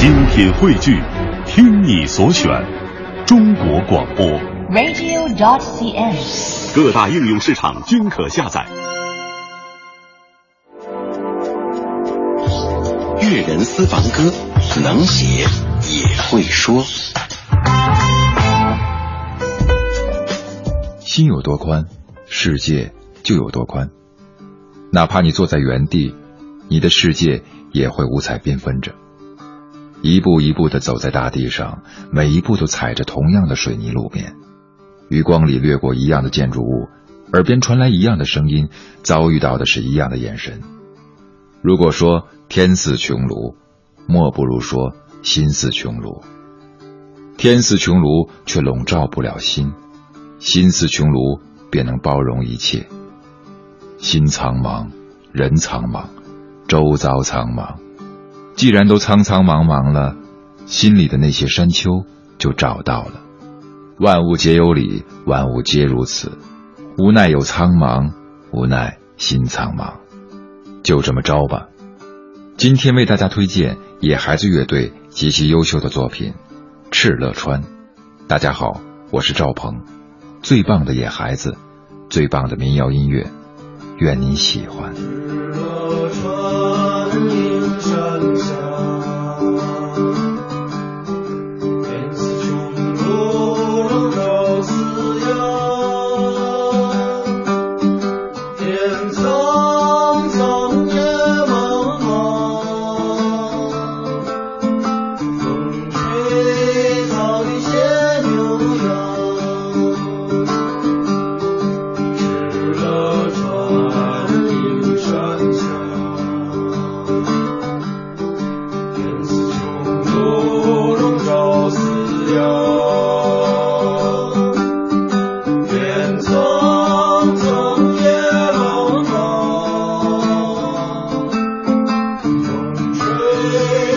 精品汇聚，听你所选，中国广播。radio.dot.cn，。各大应用市场均可下载。粤人私房歌，能写也会说。心有多宽，世界就有多宽。哪怕你坐在原地，你的世界也会五彩缤纷着。一步一步的走在大地上，每一步都踩着同样的水泥路面，余光里掠过一样的建筑物，耳边传来一样的声音，遭遇到的是一样的眼神。如果说天似穹庐，莫不如说心似穹庐。天似穹庐，却笼罩不了心；心似穹庐，便能包容一切。心苍茫，人苍茫，周遭苍茫。既然都苍苍茫茫了，心里的那些山丘就找到了。万物皆有理，万物皆如此。无奈有苍茫，无奈心苍茫。就这么着吧。今天为大家推荐野孩子乐队极其优秀的作品《敕勒川》。大家好，我是赵鹏。最棒的野孩子，最棒的民谣音乐，愿您喜欢。草低 Lord.